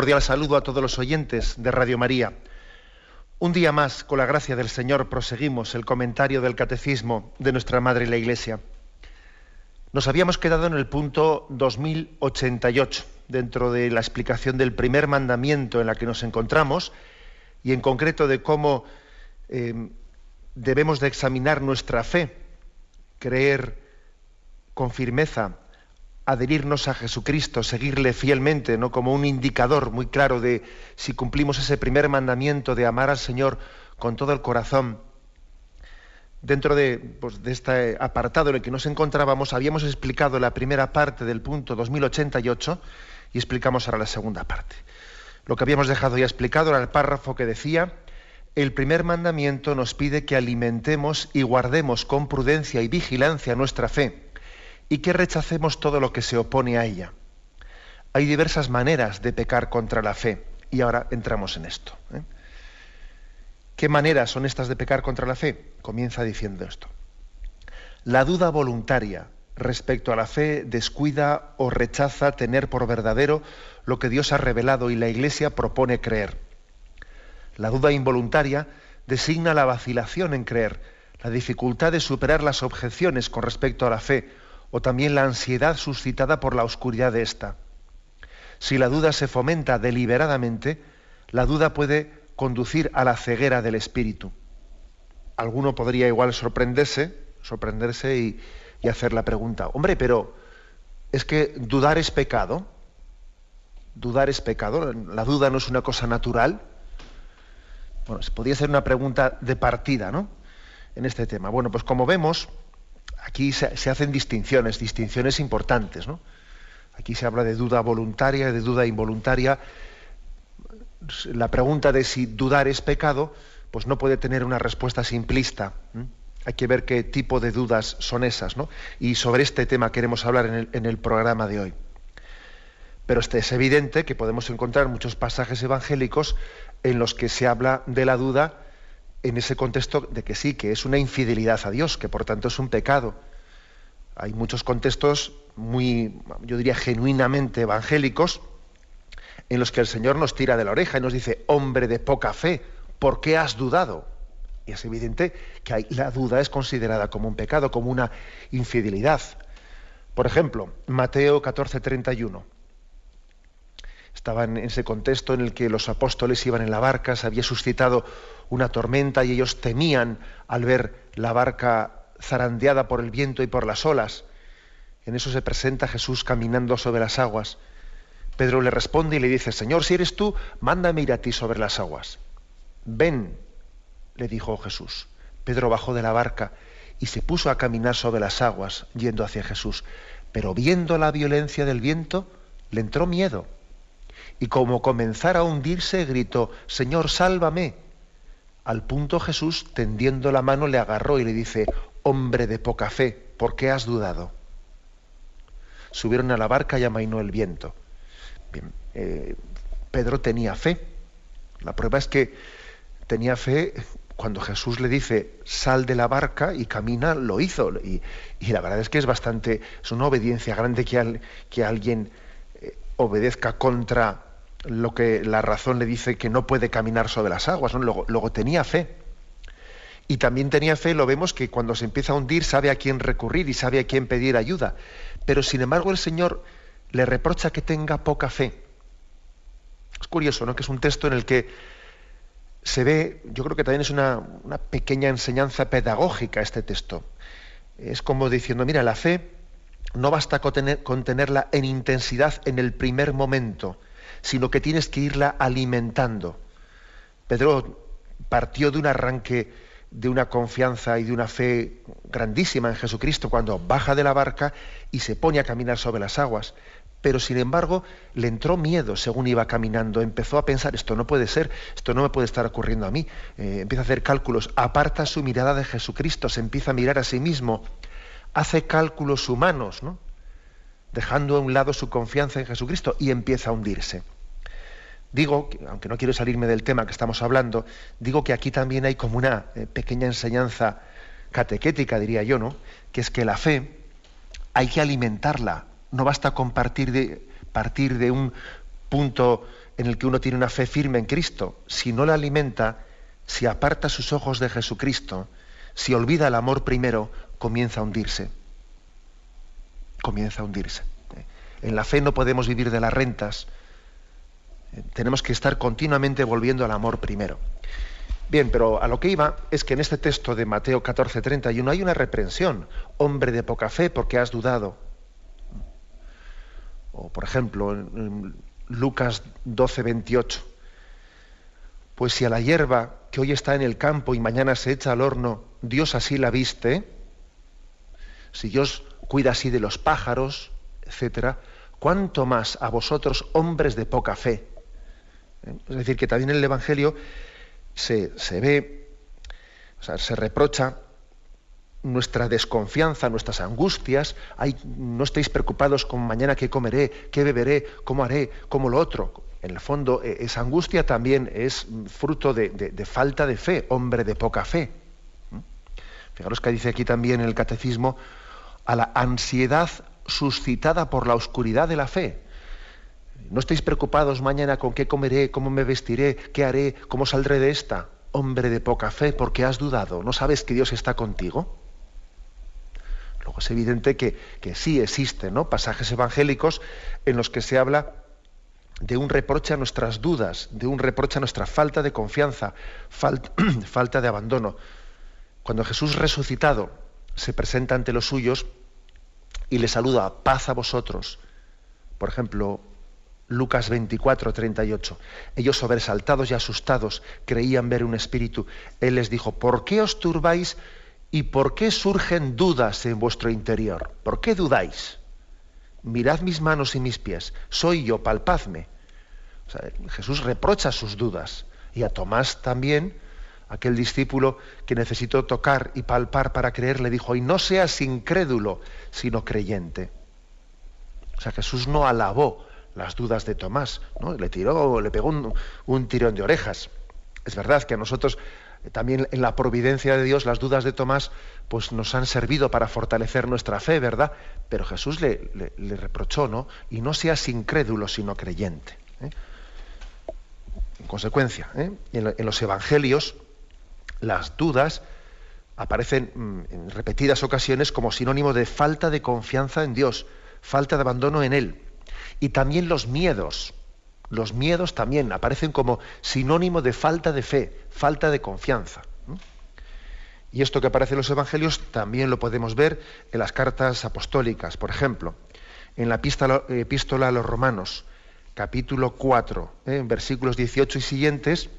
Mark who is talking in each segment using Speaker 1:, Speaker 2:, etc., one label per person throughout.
Speaker 1: Cordial saludo a todos los oyentes de Radio María. Un día más, con la gracia del Señor, proseguimos el comentario del Catecismo de nuestra Madre la Iglesia. Nos habíamos quedado en el punto 2088, dentro de la explicación del primer mandamiento en la que nos encontramos, y en concreto de cómo eh, debemos de examinar nuestra fe, creer con firmeza adherirnos a Jesucristo, seguirle fielmente, ¿no? como un indicador muy claro de si cumplimos ese primer mandamiento de amar al Señor con todo el corazón. Dentro de, pues, de este apartado en el que nos encontrábamos, habíamos explicado la primera parte del punto 2088 y explicamos ahora la segunda parte. Lo que habíamos dejado ya explicado era el párrafo que decía, el primer mandamiento nos pide que alimentemos y guardemos con prudencia y vigilancia nuestra fe y que rechacemos todo lo que se opone a ella. Hay diversas maneras de pecar contra la fe y ahora entramos en esto. ¿eh? ¿Qué maneras son estas de pecar contra la fe? Comienza diciendo esto. La duda voluntaria respecto a la fe descuida o rechaza tener por verdadero lo que Dios ha revelado y la Iglesia propone creer. La duda involuntaria designa la vacilación en creer, la dificultad de superar las objeciones con respecto a la fe o también la ansiedad suscitada por la oscuridad de ésta. Si la duda se fomenta deliberadamente, la duda puede conducir a la ceguera del espíritu. Alguno podría igual sorprenderse, sorprenderse y, hacer la pregunta, hombre, pero es que dudar es pecado. Dudar es pecado. La duda no es una cosa natural. Bueno, podría ser una pregunta de partida, ¿no? En este tema. Bueno, pues como vemos, aquí se, hacen distinciones, distinciones importantes. ¿no? Aquí se habla de duda voluntaria, de duda involuntaria. La pregunta de si dudar es pecado, pues no puede tener una respuesta simplista. Hay que ver qué tipo de dudas son esas. ¿no? Y sobre este tema queremos hablar en el, programa de hoy. Pero este es evidente que podemos encontrar muchos pasajes evangélicos en los que se habla de la duda en ese contexto de que sí, que es una infidelidad a Dios, que por tanto es un pecado. Hay muchos contextos muy, yo diría, genuinamente evangélicos, en los que el Señor nos tira de la oreja y nos dice, hombre de poca fe, ¿por qué has dudado? Y es evidente que la duda es considerada como un pecado, como una infidelidad. Por ejemplo, Mateo 14, 31 estaban en ese contexto en el que los apóstoles iban en la barca, se había suscitado una tormenta y ellos temían al ver la barca zarandeada por el viento y por las olas. En eso se presenta Jesús caminando sobre las aguas. Pedro le responde y le dice, Señor, si eres tú, mándame ir a ti sobre las aguas. Ven, le dijo Jesús. Pedro bajó de la barca y se puso a caminar sobre las aguas, yendo hacia Jesús. Pero viendo la violencia del viento, le entró miedo y como comenzara a hundirse, gritó, Señor, sálvame. Al punto Jesús, tendiendo la mano, le agarró y le dice, Hombre de poca fe, ¿por qué has dudado? Subieron a la barca y amainó el viento. Bien, eh, Pedro tenía fe. La prueba es que tenía fe cuando Jesús le dice, sal de la barca y camina, lo hizo. Y, la verdad es que es bastante, es una obediencia grande que, que alguien eh, obedezca contra lo que la razón le dice que no puede caminar sobre las aguas. Luego, tenía fe. Y también tenía fe, lo vemos, que cuando se empieza a hundir sabe a quién recurrir y sabe a quién pedir ayuda. Pero sin embargo el Señor le reprocha que tenga poca fe. Es curioso, ¿no? Que es un texto en el que se ve, yo creo que también es una, una pequeña enseñanza pedagógica este texto. Es como diciendo, mira, la fe no basta con tenerla en intensidad en el primer momento, sino que tienes que irla alimentando. Pedro partió de un arranque de una confianza y de una fe grandísima en Jesucristo cuando baja de la barca y se pone a caminar sobre las aguas. pero sin embargo le entró miedo según iba caminando, empezó a pensar, esto no puede ser, esto no me puede estar ocurriendo a mí, eh, empieza a hacer cálculos, aparta su mirada de Jesucristo, se empieza a mirar a sí mismo, hace cálculos humanos, ¿no? Dejando a un lado su confianza en Jesucristo y empieza a hundirse. Digo, aunque no quiero salirme del tema que estamos hablando, digo que aquí también hay como una eh, pequeña enseñanza catequética, diría yo, ¿no? Que es que la fe hay que alimentarla, no basta con partir de, partir de un punto en el que uno tiene una fe firme en Cristo. Si no la alimenta, si aparta sus ojos de Jesucristo, si olvida el amor primero, comienza a hundirse. Comienza a hundirse. En la fe no podemos vivir de las rentas. Tenemos que estar continuamente volviendo al amor primero. Bien, pero a lo que iba es que en este texto de Mateo 14, 31 hay una reprensión. Hombre de poca fe, porque has dudado. O, por ejemplo, en Lucas 12, 28. Pues si a la hierba que hoy está en el campo y mañana se echa al horno, Dios así la viste, si Dios cuida así de los pájaros, etcétera, cuánto más a vosotros, hombres de poca fe. ¿Eh? Es decir, que también en el Evangelio se, se ve, o sea, se reprocha nuestra desconfianza, nuestras angustias, no estéis preocupados con mañana qué comeré, qué beberé, cómo haré, cómo lo otro. En el fondo, e, esa angustia también es fruto de, falta de fe, hombre de poca fe. ¿Mm? Fijaros que dice aquí también en el catecismo, a la ansiedad suscitada por la oscuridad de la fe. No estéis preocupados mañana con qué comeré, cómo me vestiré, qué haré, cómo saldré de esta. Hombre de poca fe, porque has dudado, ¿no sabes que Dios está contigo? Luego es evidente que, sí existen ¿no? pasajes evangélicos en los que se habla de un reproche a nuestras dudas, de un reproche a nuestra falta de confianza, falta de abandono. Cuando Jesús resucitado se presenta ante los suyos y le saluda, paz a vosotros. Por ejemplo, Lucas 24, 38. Ellos sobresaltados y asustados creían ver un espíritu. Él les dijo, ¿por qué os turbáis ¿Y por qué surgen dudas en vuestro interior? ¿Por qué dudáis? Mirad mis manos y mis pies, soy yo, palpadme. Jesús reprocha sus dudas. Y a Tomás también, aquel discípulo que necesitó tocar y palpar para creer, le dijo, y no seas incrédulo, sino creyente. O sea, Jesús no alabó las dudas de Tomás, ¿no? le tiró, le pegó un, tirón de orejas. Es verdad que a nosotros también en la providencia de Dios las dudas de Tomás pues nos han servido para fortalecer nuestra fe, ¿verdad? Pero Jesús le, reprochó, ¿no? Y no seas incrédulo, sino creyente. ¿eh? En consecuencia, ¿eh? en, los evangelios las dudas aparecen mm, en repetidas ocasiones como sinónimo de falta de confianza en Dios, falta de abandono en Él. Y también los miedos, los miedos también aparecen como sinónimo de falta de fe, falta de confianza. Y esto que aparece en los evangelios también lo podemos ver en las cartas apostólicas. Por ejemplo, en la epístola a los romanos, capítulo 4, ¿eh? en versículos 18 y siguientes,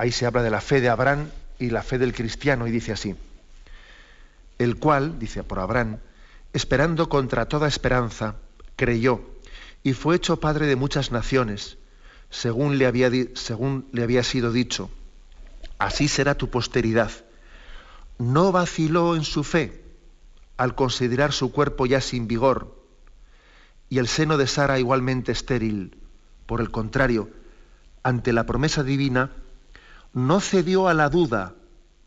Speaker 1: ahí se habla de la fe de Abraham y la fe del cristiano, y dice así, el cual, dice por Abraham, esperando contra toda esperanza, creyó y fue hecho padre de muchas naciones, según le había, según le había sido dicho. Así será tu posteridad. No vaciló en su fe al considerar su cuerpo ya sin vigor y el seno de Sara igualmente estéril. Por el contrario, ante la promesa divina, no cedió a la duda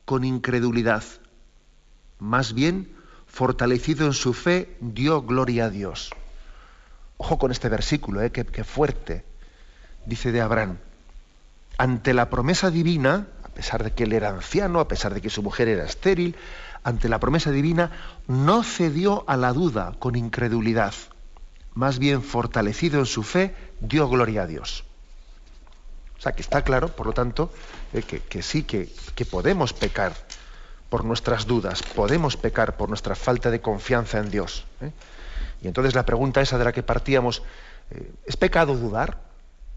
Speaker 1: con incredulidad. Más bien, fortalecido en su fe, dio gloria a Dios. Ojo con este versículo, ¿eh? qué, fuerte. Dice de Abraham, ante la promesa divina, a pesar de que él era anciano, a pesar de que su mujer era estéril, ante la promesa divina, no cedió a la duda con incredulidad. Más bien fortalecido en su fe, dio gloria a Dios. Sea que está claro, por lo tanto, eh, que, sí, que, podemos pecar por nuestras dudas, podemos pecar por nuestra falta de confianza en Dios. ¿eh? Y entonces la pregunta esa de la que partíamos, eh, ¿es pecado dudar?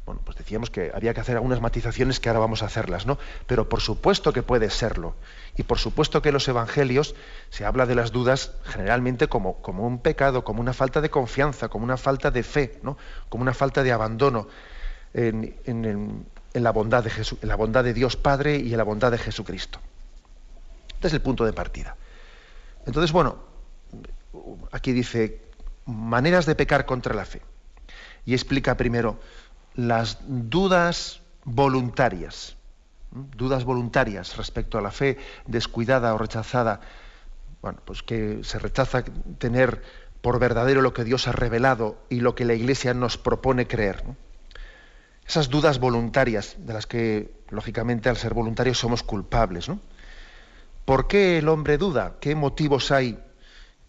Speaker 1: bueno, pues decíamos que había que hacer algunas matizaciones que ahora vamos a hacerlas, ¿no? Pero por supuesto que puede serlo. Y por supuesto que en los evangelios se habla de las dudas generalmente como, como un pecado, como una falta de confianza, como una falta de fe, ¿no? Como una falta de abandono en, la, bondad de en la bondad de Dios Padre y en la bondad de Jesucristo. Este es el punto de partida. Entonces, bueno, aquí dice maneras de pecar contra la fe. Y explica primero las dudas voluntarias, dudas voluntarias respecto a la fe descuidada o rechazada, bueno, pues que se rechaza tener por verdadero lo que Dios ha revelado y lo que la Iglesia nos propone creer. Esas dudas voluntarias, de las que, lógicamente, al ser voluntarios somos culpables. ¿Por qué el hombre duda? ¿Qué motivos hay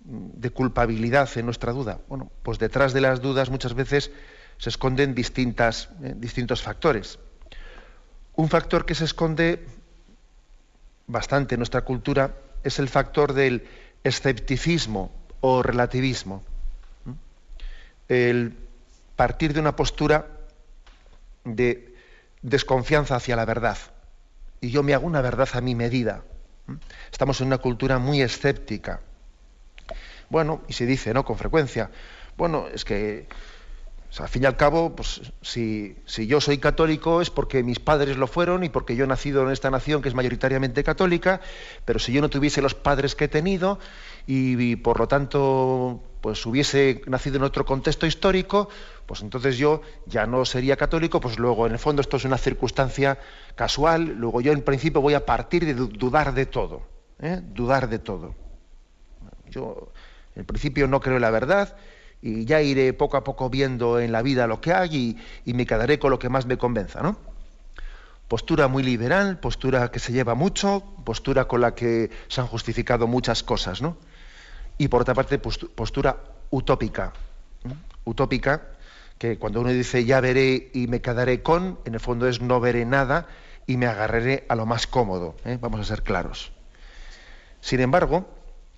Speaker 1: de culpabilidad en nuestra duda? Bueno, pues detrás de las dudas muchas veces se esconden distintas, eh, distintos factores. Un factor que se esconde bastante en nuestra cultura es el factor del escepticismo o relativismo. El partir de una postura de desconfianza hacia la verdad. Y yo me hago una verdad a mi medida. Estamos en una cultura muy escéptica. Bueno, y se dice, ¿no? Con frecuencia, bueno, es que al fin y al cabo, pues, si, yo soy católico es porque mis padres lo fueron y porque yo he nacido en esta nación que es mayoritariamente católica, pero si yo no tuviese los padres que he tenido y, por lo tanto pues hubiese nacido en otro contexto histórico, pues entonces yo ya no sería católico, pues luego en el fondo esto es una circunstancia casual, luego yo en principio voy a partir de dudar de todo, ¿eh? dudar de todo. Yo en principio no creo en la verdad y ya iré poco a poco viendo en la vida lo que hay y, me quedaré con lo que más me convenza, ¿no? Postura muy liberal, postura que se lleva mucho, postura con la que se han justificado muchas cosas, ¿no? Y por otra parte, postura utópica. Utópica, que cuando uno dice ya veré y me quedaré con, en el fondo es no veré nada y me agarraré a lo más cómodo. ¿eh? Vamos a ser claros. Sin embargo,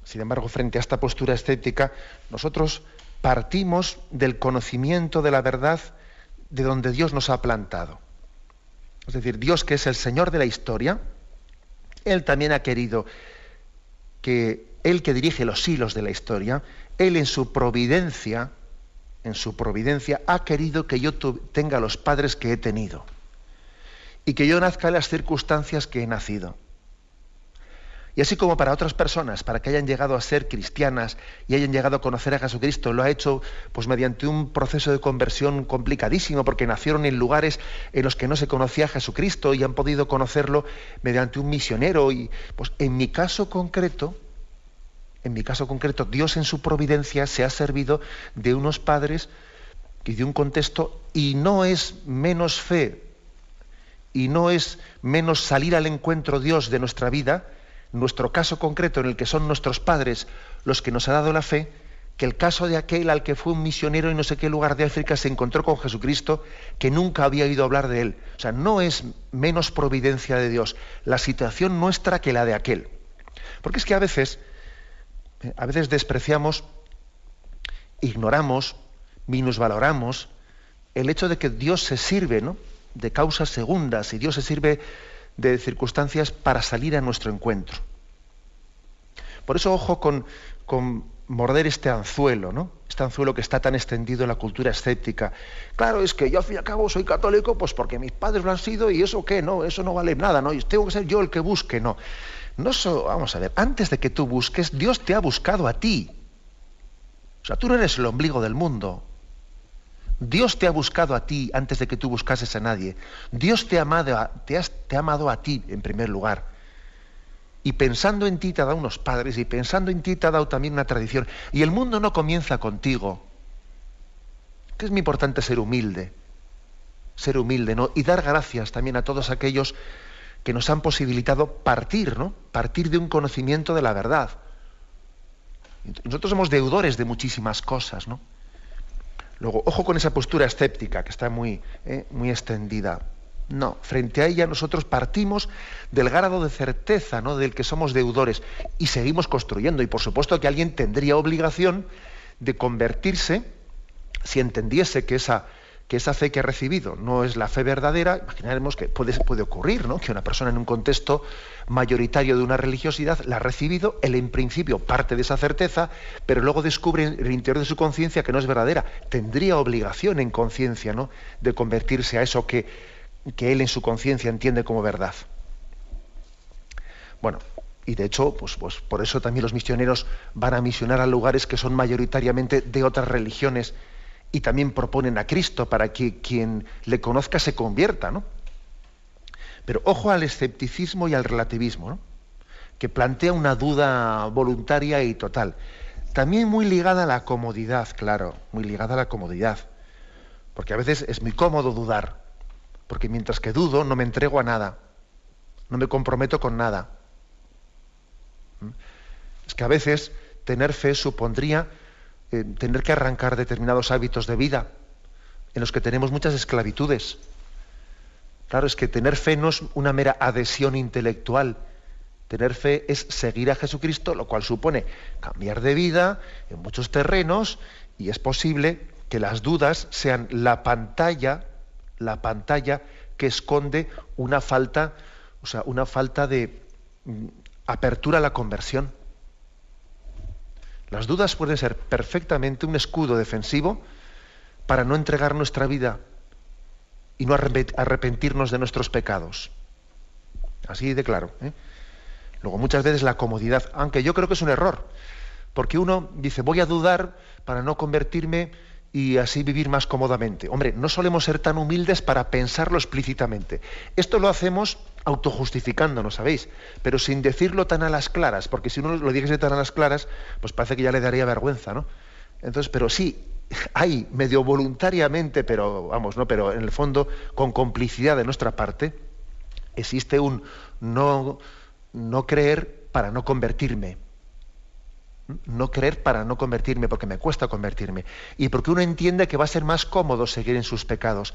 Speaker 1: sin embargo, frente a esta postura escéptica, nosotros partimos del conocimiento de la verdad de donde Dios nos ha plantado. Es decir, Dios que es el Señor de la historia, Él también ha querido que Él que dirige los hilos de la historia, Él en su providencia, en su providencia, ha querido que yo tenga los padres que he tenido y que yo nazca en las circunstancias que he nacido. Y así como para otras personas, para que hayan llegado a ser cristianas y hayan llegado a conocer a Jesucristo, lo ha hecho pues mediante un proceso de conversión complicadísimo, porque nacieron en lugares en los que no se conocía a Jesucristo y han podido conocerlo mediante un misionero. Y pues en mi caso concreto, en mi caso concreto, Dios en su providencia se ha servido de unos padres y de un contexto, y no es menos fe, y no es menos salir al encuentro Dios de nuestra vida, nuestro caso concreto en el que son nuestros padres los que nos ha dado la fe, que el caso de aquel al que fue un misionero en no sé qué lugar de África se encontró con Jesucristo que nunca había oído hablar de él. O sea, no es menos providencia de Dios la situación nuestra que la de aquel. Porque es que a veces, a veces despreciamos, ignoramos, minusvaloramos el hecho de que Dios se sirve ¿no? de causas segundas y Dios se sirve de circunstancias para salir a nuestro encuentro. Por eso, ojo con, morder este anzuelo, ¿no? Este anzuelo que está tan extendido en la cultura escéptica. Claro, es que yo al fin y al cabo soy católico, pues porque mis padres lo han sido y eso qué, no, eso no vale nada, ¿no? Tengo que ser yo el que busque, no. No so, vamos a ver, antes de que tú busques, Dios te ha buscado a ti. O sea, tú no eres el ombligo del mundo. Dios te ha buscado a ti antes de que tú buscases a nadie. Dios te ha amado a, te ha amado a ti en primer lugar. Y pensando en ti te ha dado unos padres y pensando en ti te ha dado también una tradición. Y el mundo no comienza contigo. Que es muy importante ser humilde. Ser humilde, ¿no? Y dar gracias también a todos aquellos que nos han posibilitado partir, ¿no? Partir de un conocimiento de la verdad. Nosotros somos deudores de muchísimas cosas, ¿no? Luego, ojo con esa postura escéptica que está muy, eh, muy extendida. No, frente a ella nosotros partimos del grado de certeza ¿no? del que somos deudores y seguimos construyendo. Y por supuesto que alguien tendría obligación de convertirse si entendiese que esa, que esa fe que ha recibido no es la fe verdadera, imaginaremos que puede, puede ocurrir, ¿no? Que una persona en un contexto mayoritario de una religiosidad la ha recibido, él en principio parte de esa certeza, pero luego descubre en el interior de su conciencia que no es verdadera. Tendría obligación en conciencia, ¿no? De convertirse a eso que, que él en su conciencia entiende como verdad. Bueno, y de hecho, pues, pues por eso también los misioneros van a misionar a lugares que son mayoritariamente de otras religiones y también proponen a Cristo para que quien le conozca se convierta, ¿no? Pero ojo al escepticismo y al relativismo, ¿no? que plantea una duda voluntaria y total. También muy ligada a la comodidad, claro, muy ligada a la comodidad. Porque a veces es muy cómodo dudar, porque mientras que dudo no me entrego a nada, no me comprometo con nada. ¿Mm? Es que a veces tener fe supondría eh, tener que arrancar determinados hábitos de vida en los que tenemos muchas esclavitudes. Claro, es que tener fe no es una mera adhesión intelectual. Tener fe es seguir a Jesucristo, lo cual supone cambiar de vida en muchos terrenos y es posible que las dudas sean la pantalla, la pantalla que esconde una falta, o sea, una falta de mm, apertura a la conversión. Las dudas pueden ser perfectamente un escudo defensivo para no entregar nuestra vida y no arrepentirnos de nuestros pecados. Así de claro. ¿eh? Luego muchas veces la comodidad, aunque yo creo que es un error, porque uno dice voy a dudar para no convertirme y así vivir más cómodamente. Hombre, no solemos ser tan humildes para pensarlo explícitamente. Esto lo hacemos autojustificándonos, ¿sabéis? Pero sin decirlo tan a las claras, porque si uno lo dijese tan a las claras, pues parece que ya le daría vergüenza, ¿no? Entonces, pero sí, hay medio voluntariamente, pero vamos, ¿no? Pero en el fondo, con complicidad de nuestra parte, existe un no, no creer para no convertirme no creer para no convertirme, porque me cuesta convertirme. Y porque uno entiende que va a ser más cómodo seguir en sus pecados.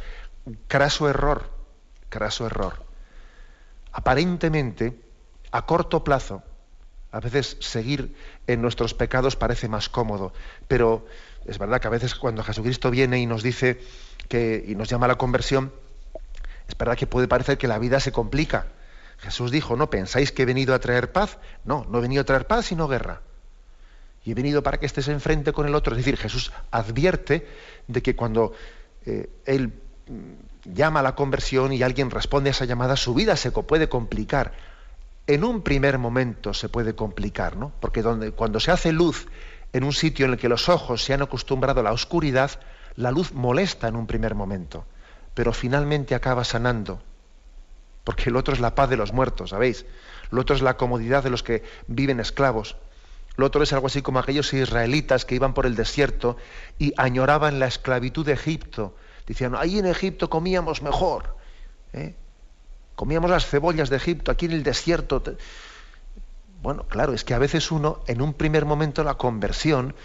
Speaker 1: Craso error, craso error. Aparentemente, a corto plazo, a veces seguir en nuestros pecados parece más cómodo, pero es verdad que a veces cuando Jesucristo viene y nos dice que y nos llama a la conversión, es verdad que puede parecer que la vida se complica. Jesús dijo, ¿no pensáis que he venido a traer paz? No, no he venido a traer paz, sino guerra y he venido para que estés enfrente con el otro. Es decir, Jesús advierte de que cuando eh, Él mm, llama a la conversión y alguien responde a esa llamada, su vida se puede complicar. En un primer momento se puede complicar, ¿no? Porque cuando se hace luz en un sitio en el que los ojos se han acostumbrado a la oscuridad, la luz molesta en un primer momento, pero finalmente acaba sanando. Porque el otro es la paz de los muertos, ¿sabéis? Lo otro es la comodidad de los que viven esclavos. Lo otro es algo así como aquellos israelitas que iban por el desierto y añoraban la esclavitud de Egipto. Decían, ahí en Egipto comíamos mejor. ¿eh? Comíamos las cebollas de Egipto, aquí en el desierto. Bueno, claro, es que a veces uno, en un primer momento, la conversión,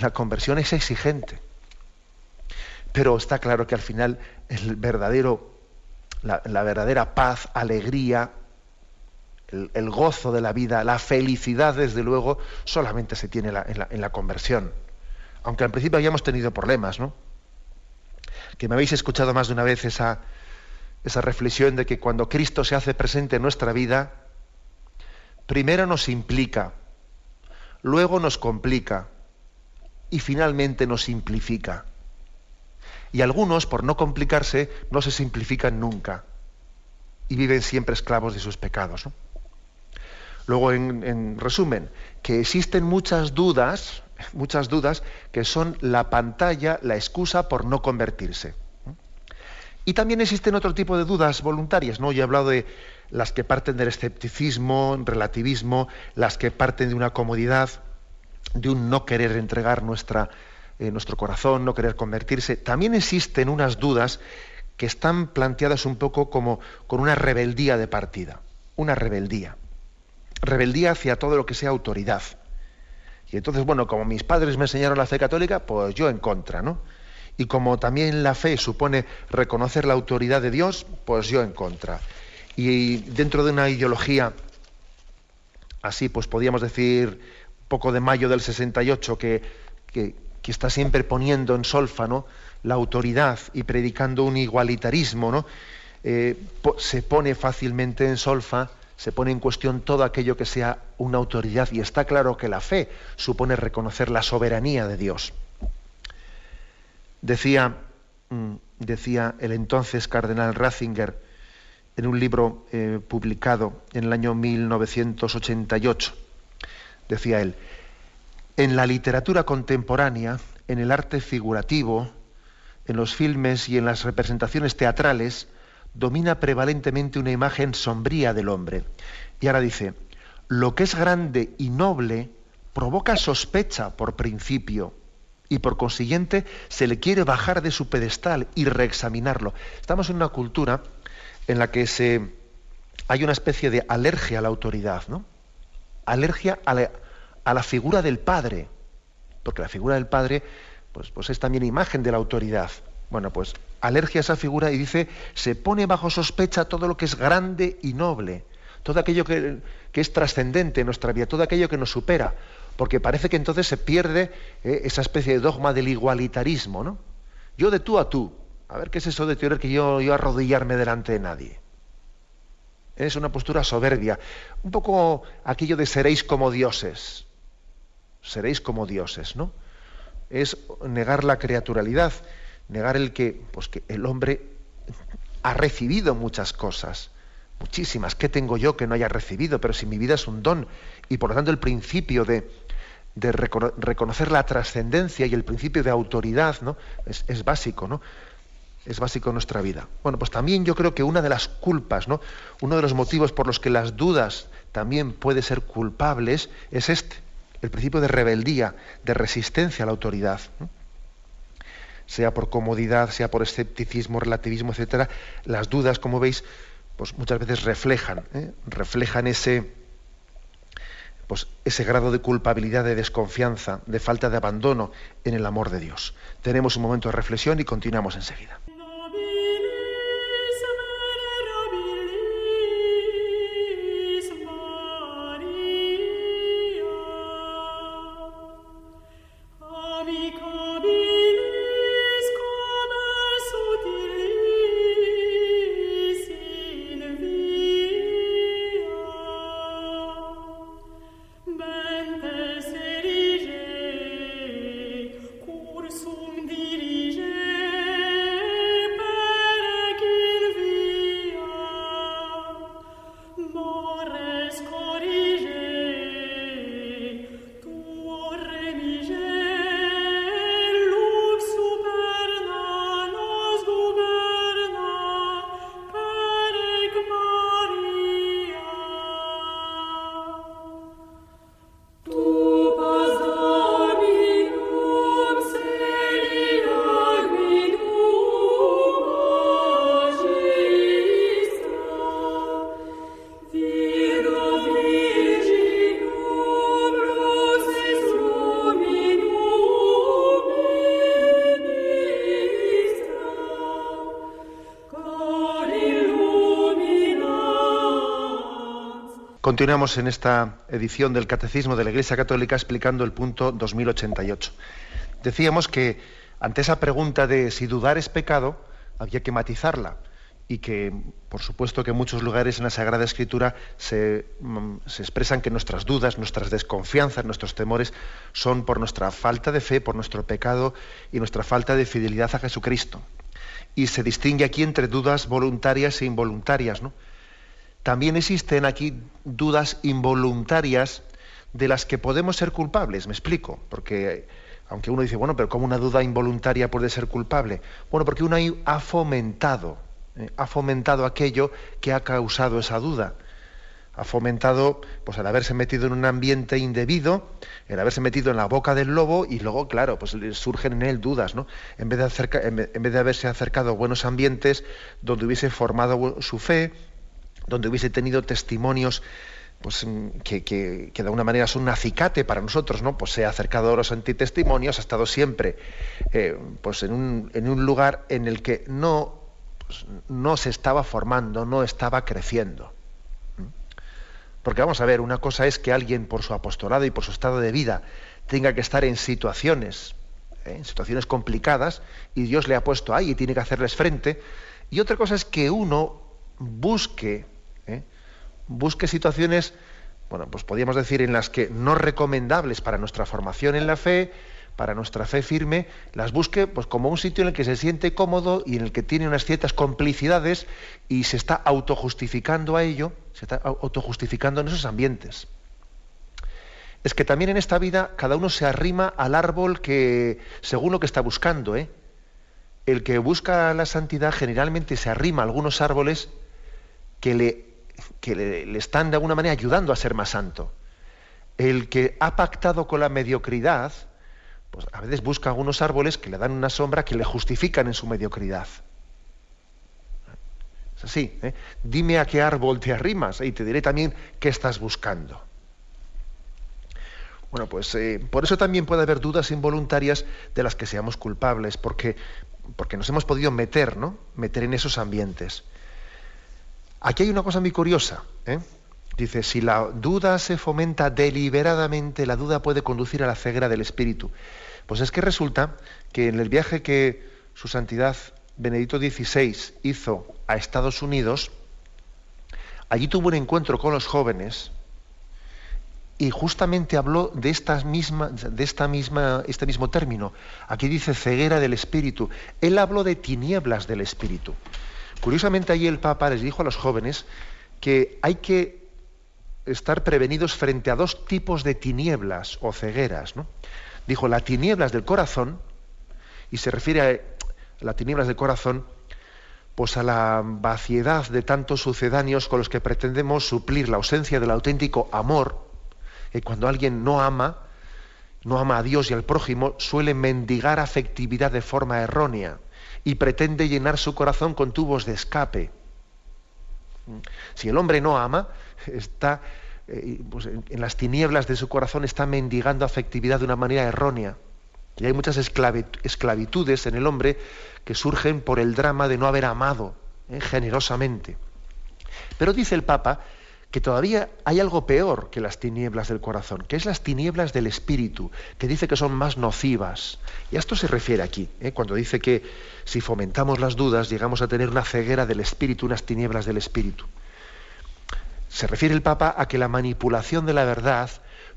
Speaker 1: la conversión es exigente. Pero está claro que al final el verdadero, la verdadera paz, alegría, el, gozo de la vida, la felicidad, desde luego, solamente se tiene en, la, conversión. Aunque al principio hayamos tenido problemas, ¿no? Que me habéis escuchado más de una vez esa, esa reflexión de que cuando Cristo se hace presente en nuestra vida, primero nos implica, luego nos complica y finalmente nos simplifica. Y algunos, por no complicarse, no se simplifican nunca y viven siempre esclavos de sus pecados. ¿no? Luego, en, resumen, que existen muchas dudas, muchas dudas que son la pantalla, la excusa por no convertirse. Y también existen otro tipo de dudas voluntarias, ¿no? Yo he hablado de las que parten del escepticismo, relativismo, las que parten de una comodidad, de un no querer entregar nuestra, eh, nuestro corazón, no querer convertirse. También existen unas dudas que están planteadas un poco como con una rebeldía de partida, una rebeldía rebeldía hacia todo lo que sea autoridad. Y entonces, bueno, como mis padres me enseñaron la fe católica, pues yo en contra, ¿no? Y como también la fe supone reconocer la autoridad de Dios, pues yo en contra. Y dentro de una ideología así, pues podríamos decir, poco de mayo del 68, que, que, que está siempre poniendo en solfa ¿no? la autoridad y predicando un igualitarismo, ¿no? Eh, se pone fácilmente en solfa, se pone en cuestión todo aquello que sea una autoridad y está claro que la fe supone reconocer la soberanía de Dios. Decía, mm, decía el entonces cardenal Ratzinger en un libro eh, publicado en el año 1988, decía él, en la literatura contemporánea, en el arte figurativo, en los filmes y en las representaciones teatrales, domina prevalentemente una imagen sombría del hombre. Y ahora dice, lo que es grande y noble provoca sospecha por principio y por consiguiente se le quiere bajar de su pedestal y reexaminarlo. Estamos en una cultura en la que se, hay una especie de alergia a la autoridad, ¿no? Alergia a la, a la figura del padre, porque la figura del padre pues, pues es también imagen de la autoridad. Bueno, pues alergia a esa figura y dice, se pone bajo sospecha todo lo que es grande y noble, todo aquello que, es trascendente en nuestra vida, todo aquello que nos supera, porque parece que entonces se pierde eh, esa especie de dogma del igualitarismo, ¿no? Yo de tú a tú, a ver qué es eso de tener que yo, arrodillarme delante de nadie. Es una postura soberbia, un poco aquello de seréis como dioses, seréis como dioses, ¿no? Es negar la creaturalidad negar el que, pues que el hombre ha recibido muchas cosas, muchísimas. ¿Qué tengo yo que no haya recibido? Pero si mi vida es un don y por lo tanto el principio de, reconocer la trascendencia y el principio de autoridad ¿no? es, es, básico, ¿no? Es básico en nuestra vida. Bueno, pues también yo creo que una de las culpas, ¿no? uno de los motivos por los que las dudas también pueden ser culpables es este, el principio de rebeldía, de resistencia a la autoridad sea por comodidad, sea por escepticismo, relativismo, etcétera, las dudas, como veis, pues muchas veces reflejan, ¿eh? reflejan ese, pues ese grado de culpabilidad, de desconfianza, de falta de abandono en el amor de Dios. Tenemos un momento de reflexión y continuamos enseguida. Continuamos en esta edición del Catecismo de la Iglesia Católica explicando el punto 2088. Decíamos que ante esa pregunta de si dudar es pecado, había que matizarla y que, por supuesto, que en muchos lugares en la Sagrada Escritura se, mm, se, expresan que nuestras dudas, nuestras desconfianzas, nuestros temores son por nuestra falta de fe, por nuestro pecado y nuestra falta de fidelidad a Jesucristo. Y se distingue aquí entre dudas voluntarias e involuntarias, ¿no? También existen aquí dudas involuntarias de las que podemos ser culpables, me explico, porque aunque uno dice, bueno, pero ¿cómo una duda involuntaria puede ser culpable? Bueno, porque uno ha fomentado, eh, ha fomentado aquello que ha causado esa duda. Ha fomentado, pues el haberse metido en un ambiente indebido, el haberse metido en la boca del lobo y luego, claro, pues surgen en él dudas, ¿no? En vez de, en vez de haberse acercado a buenos ambientes donde hubiese formado su fe, donde hubiese tenido testimonios pues, mm, que, que, de alguna manera son un acicate para nosotros, ¿no? Pues se ha acercado a los antitestimonios, ha estado siempre eh, pues en, un, en, un, lugar en el que no, pues, no se estaba formando, no estaba creciendo. Porque vamos a ver, una cosa es que alguien por su apostolado y por su estado de vida tenga que estar en situaciones ¿eh? en situaciones complicadas, y Dios le ha puesto ahí y tiene que hacerles frente. Y otra cosa es que uno busque. Busque situaciones, bueno, pues podríamos decir en las que no recomendables para nuestra formación en la fe, para nuestra fe firme, las busque pues, como un sitio en el que se siente cómodo y en el que tiene unas ciertas complicidades y se está autojustificando a ello, se está autojustificando en esos ambientes. Es que también en esta vida cada uno se arrima al árbol que, según lo que está buscando, ¿eh? el que busca la santidad generalmente se arrima a algunos árboles que, le, que le, están de alguna manera ayudando a ser más santo. El que ha pactado con la mediocridad, pues a veces busca algunos árboles que le dan una sombra que le justifican en su mediocridad. Es así. ¿eh? Dime a qué árbol te arrimas y te diré también qué estás buscando. Bueno, pues eh, por eso también puede haber dudas involuntarias de las que seamos culpables, porque, porque nos hemos podido meter, ¿no? Meter en esos ambientes. Aquí hay una cosa muy curiosa. ¿eh? Dice, si la duda se fomenta deliberadamente, la duda puede conducir a la ceguera del espíritu. Pues es que resulta que en el viaje que su santidad Benedicto XVI hizo a Estados Unidos, allí tuvo un encuentro con los jóvenes y justamente habló de, estas misma, de esta misma, este mismo término. Aquí dice ceguera del espíritu. Él habló de tinieblas del espíritu. Curiosamente allí el Papa les dijo a los jóvenes que hay que estar prevenidos frente a dos tipos de tinieblas o cegueras. ¿no? Dijo, las tinieblas del corazón, y se refiere a las tinieblas del corazón, pues a la vaciedad de tantos sucedáneos con los que pretendemos suplir la ausencia del auténtico amor, que cuando alguien no ama, no ama a Dios y al prójimo, suele mendigar afectividad de forma errónea y pretende llenar su corazón con tubos de escape. Si el hombre no ama, está eh, pues, en, las tinieblas de su corazón, está mendigando afectividad de una manera errónea. Y hay muchas esclavitudes en el hombre que surgen por el drama de no haber amado eh, generosamente. Pero dice el Papa que todavía hay algo peor que las tinieblas del corazón, que es las tinieblas del espíritu, que dice que son más nocivas. Y a esto se refiere aquí, eh, cuando dice que si fomentamos las dudas llegamos a tener una ceguera del espíritu, unas tinieblas del espíritu. Se refiere el Papa a que la manipulación de la verdad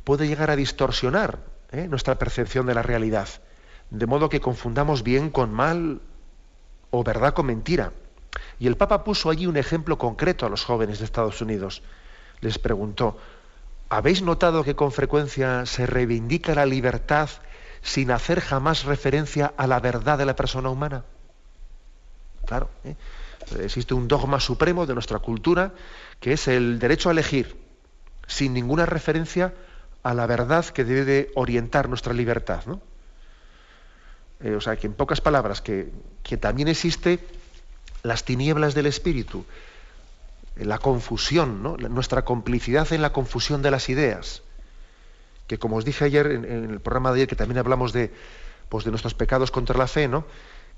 Speaker 1: puede llegar a distorsionar eh, nuestra percepción de la realidad, de modo que confundamos bien con mal o verdad con mentira. Y el Papa puso allí un ejemplo concreto a los jóvenes de Estados Unidos les preguntó, ¿habéis notado que con frecuencia se reivindica la libertad sin hacer jamás referencia a la verdad de la persona humana? Claro, ¿eh? existe un dogma supremo de nuestra cultura que es el derecho a elegir, sin ninguna referencia a la verdad que debe de orientar nuestra libertad. Eh, o sea, que en pocas palabras, que, que también existe las tinieblas del espíritu, la confusión, nuestra complicidad en la confusión de las ideas. Que como os dije ayer en, el programa de ayer, que también hablamos de, pues, de nuestros pecados contra la fe, ¿no?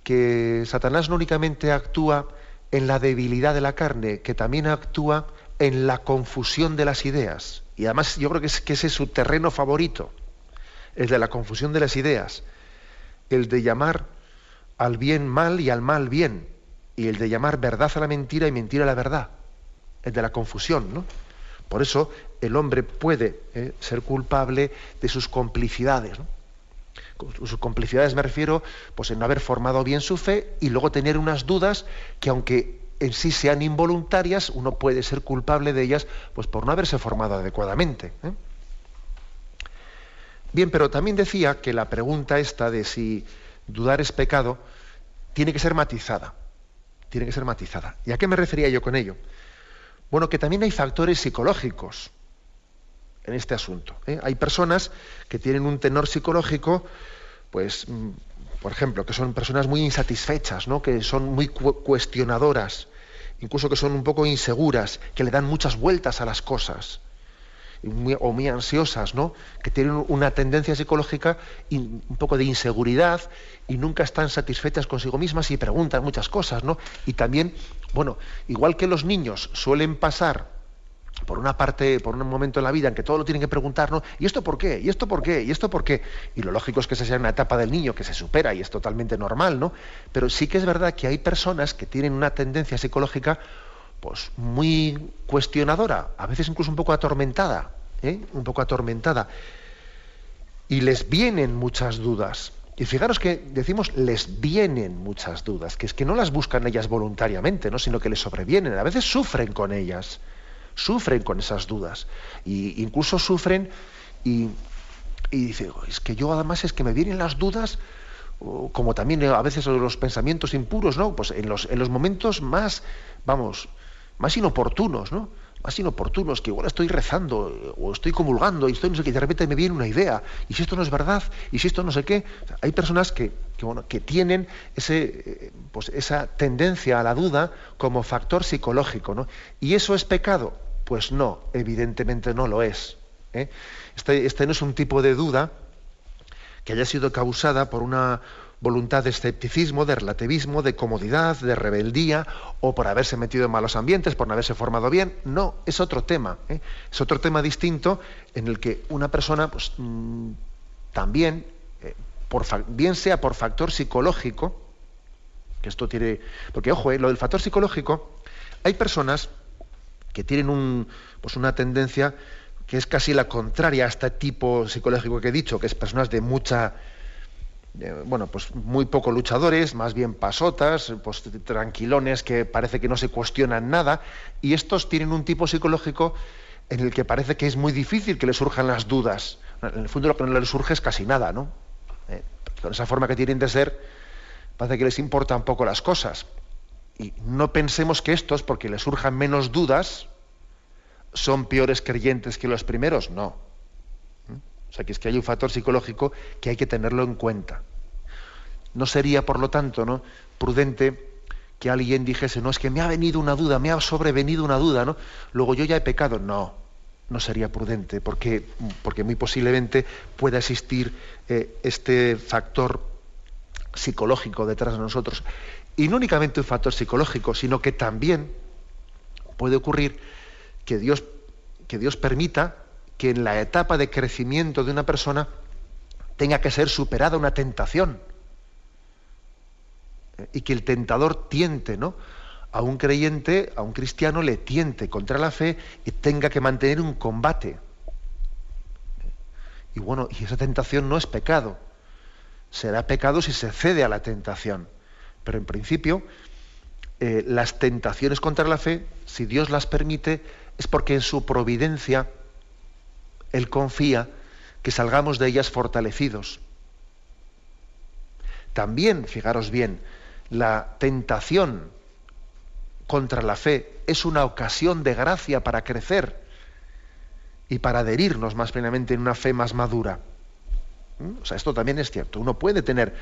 Speaker 1: que Satanás no únicamente actúa en la debilidad de la carne, que también actúa en la confusión de las ideas. Y además yo creo que, es, que ese es su terreno favorito, el de la confusión de las ideas, el de llamar al bien mal y al mal bien, y el de llamar verdad a la mentira y mentira a la verdad el de la confusión. ¿no? Por eso el hombre puede eh, ser culpable de sus complicidades. Sus complicidades me refiero pues, en no haber formado bien su fe y luego tener unas dudas que aunque en sí sean involuntarias, uno puede ser culpable de ellas pues, por no haberse formado adecuadamente. ¿eh? Bien, pero también decía que la pregunta esta de si dudar es pecado tiene que ser matizada. Tiene que ser matizada. ¿Y a qué me refería yo con ello? Bueno, que también hay factores psicológicos en este asunto. ¿eh? Hay personas que tienen un tenor psicológico, pues, mm, por ejemplo, que son personas muy insatisfechas, ¿no? que son muy cuestionadoras, incluso que son un poco inseguras, que le dan muchas vueltas a las cosas o muy ansiosas, ¿no? que tienen una tendencia psicológica un poco de inseguridad y nunca están satisfechas consigo mismas y preguntan muchas cosas, ¿no? Y también, bueno, igual que los niños suelen pasar por una parte, por un momento en la vida en que todo lo tienen que preguntar, ¿no? ¿Y esto por qué? ¿Y esto por qué? ¿Y esto por qué? Y lo lógico es que esa sea una etapa del niño que se supera y es totalmente normal, ¿no? Pero sí que es verdad que hay personas que tienen una tendencia psicológica pues muy cuestionadora, a veces incluso un poco atormentada, ¿eh? un poco atormentada. Y les vienen muchas dudas. Y fijaros que decimos les vienen muchas dudas, que es que no las buscan ellas voluntariamente, ¿no? sino que les sobrevienen, a veces sufren con ellas, sufren con esas dudas. Y incluso sufren y, y dice, es que yo además es que me vienen las dudas como también a veces los pensamientos impuros, ¿no? Pues en los, en los momentos más, vamos, más inoportunos, ¿no? Más inoportunos, que igual estoy rezando eh, o estoy comulgando y estoy no sé qué, y de repente me viene una idea, y si esto no es verdad, y si esto no sé qué. hay personas que, bueno, que tienen ese, eh, pues esa tendencia a la duda como factor psicológico. ¿no? ¿Y eso es pecado? Pues no, evidentemente no lo es. ¿eh? Este, este no es un tipo de duda que haya sido causada por una voluntad de escepticismo, de relativismo, de comodidad, de rebeldía, o por haberse metido en malos ambientes, por no haberse formado bien. No, es otro tema. ¿eh? Es otro tema distinto en el que una persona pues, mm, también, eh, bien sea por factor psicológico, que esto tiene. Porque, ojo, eh, lo del factor psicológico, hay personas que tienen un, pues una tendencia que es casi la contraria a este tipo psicológico que he dicho, que es personas de mucha bueno, pues muy poco luchadores, más bien pasotas, pues tranquilones que parece que no se cuestionan nada, y estos tienen un tipo psicológico en el que parece que es muy difícil que les surjan las dudas. En el fondo lo que no les surge es casi nada, ¿no? Eh, con esa forma que tienen de ser, parece que les importan poco las cosas. Y no pensemos que estos, porque les surjan menos dudas, son peores creyentes que los primeros, no. O sea, que es que hay un factor psicológico que hay que tenerlo en cuenta. No sería, por lo tanto, ¿no? prudente que alguien dijese, no, es que me ha venido una duda, me ha sobrevenido una duda, ¿no? Luego yo ya he pecado. No, no sería prudente, porque, porque muy posiblemente pueda existir eh, este factor psicológico detrás de nosotros. Y no únicamente un factor psicológico, sino que también puede ocurrir que Dios, que Dios permita que en la etapa de crecimiento de una persona tenga que ser superada una tentación y que el tentador tiente, ¿no? A un creyente, a un cristiano, le tiente contra la fe y tenga que mantener un combate. Y bueno, y esa tentación no es pecado. Será pecado si se cede a la tentación. Pero en principio, eh, las tentaciones contra la fe, si Dios las permite, es porque en su providencia Él confía que salgamos de ellas fortalecidos. También, fijaros bien, la tentación contra la fe es una ocasión de gracia para crecer y para adherirnos más plenamente en una fe más madura. ¿Mm? O sea, esto también es cierto. Uno puede tener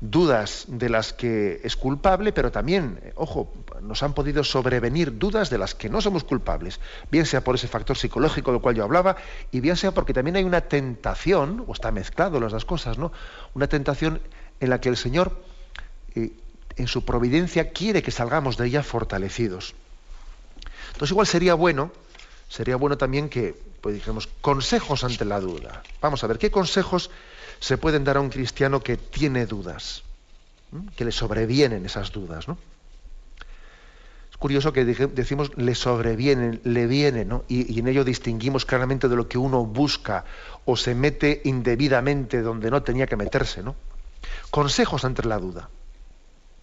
Speaker 1: dudas de las que es culpable, pero también, eh, ojo, nos han podido sobrevenir dudas de las que no somos culpables, bien sea por ese factor psicológico del cual yo hablaba, y bien sea porque también hay una tentación, o está mezclado las dos cosas, ¿no? Una tentación en la que el Señor eh, en su providencia quiere que salgamos de ella fortalecidos. Entonces igual sería bueno, sería bueno también que, pues dijéramos, consejos ante la duda. Vamos a ver, ¿qué consejos se pueden dar a un cristiano que tiene dudas? Que le sobrevienen esas dudas, ¿no? Es curioso que decimos le sobrevienen, le vienen, ¿no? Y, en ello distinguimos claramente de lo que uno busca o se mete indebidamente donde no tenía que meterse, ¿no? Consejos ante la duda.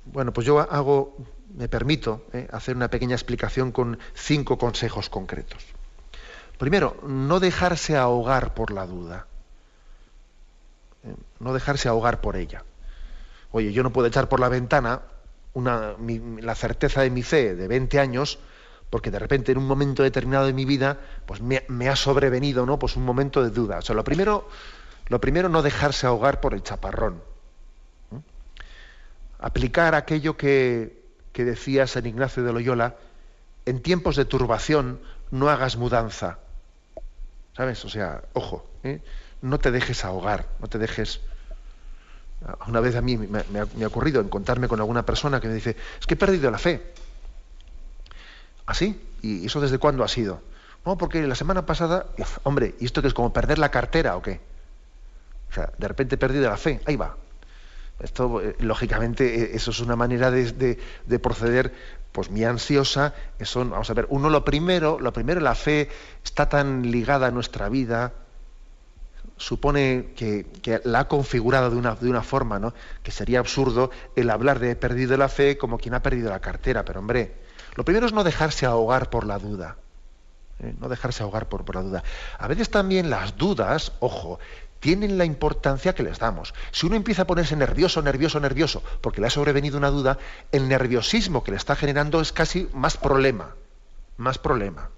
Speaker 1: Bueno, pues yo hago, me permito eh, hacer una pequeña explicación con cinco consejos concretos. Primero, no dejarse ahogar por la duda. No dejarse ahogar por ella. Oye, yo no puedo echar por la ventana la certeza de mi fe de 20 años porque de repente en un momento determinado de mi vida pues me, ha sobrevenido ¿no? pues un momento de duda. O sea, lo primero, lo primero no dejarse ahogar por el chaparrón aplicar aquello que, decía San Ignacio de Loyola, en tiempos de turbación no hagas mudanza. ¿Sabes? O sea, ojo, ¿eh? No te dejes ahogar, no te dejes... Una vez a mí me, ha, ocurrido encontrarme con alguna persona que me dice, es que he perdido la fe. ¿Así? ¿Y eso desde cuándo ha sido? No, porque la semana pasada, hombre, ¿y esto que es como perder la cartera o qué? O sea, de repente he perdido la fe, ahí va. Esto, eh, lógicamente, eh, eso es una manera de, proceder, pues muy ansiosa. Eso, vamos a ver, uno lo primero, lo primero, la fe está tan ligada a nuestra vida, supone que, la ha configurado de una, de una forma, ¿no? Que sería absurdo el hablar de he perdido la fe como quien ha perdido la cartera. Pero hombre, lo primero es no dejarse ahogar por la duda. ¿eh? No dejarse ahogar por, por la duda. A veces también las dudas, ojo, tienen la importancia que les damos. Si uno empieza a ponerse nervioso, nervioso, nervioso, porque le ha sobrevenido una duda, el nerviosismo que le está generando es casi más problema, más problema.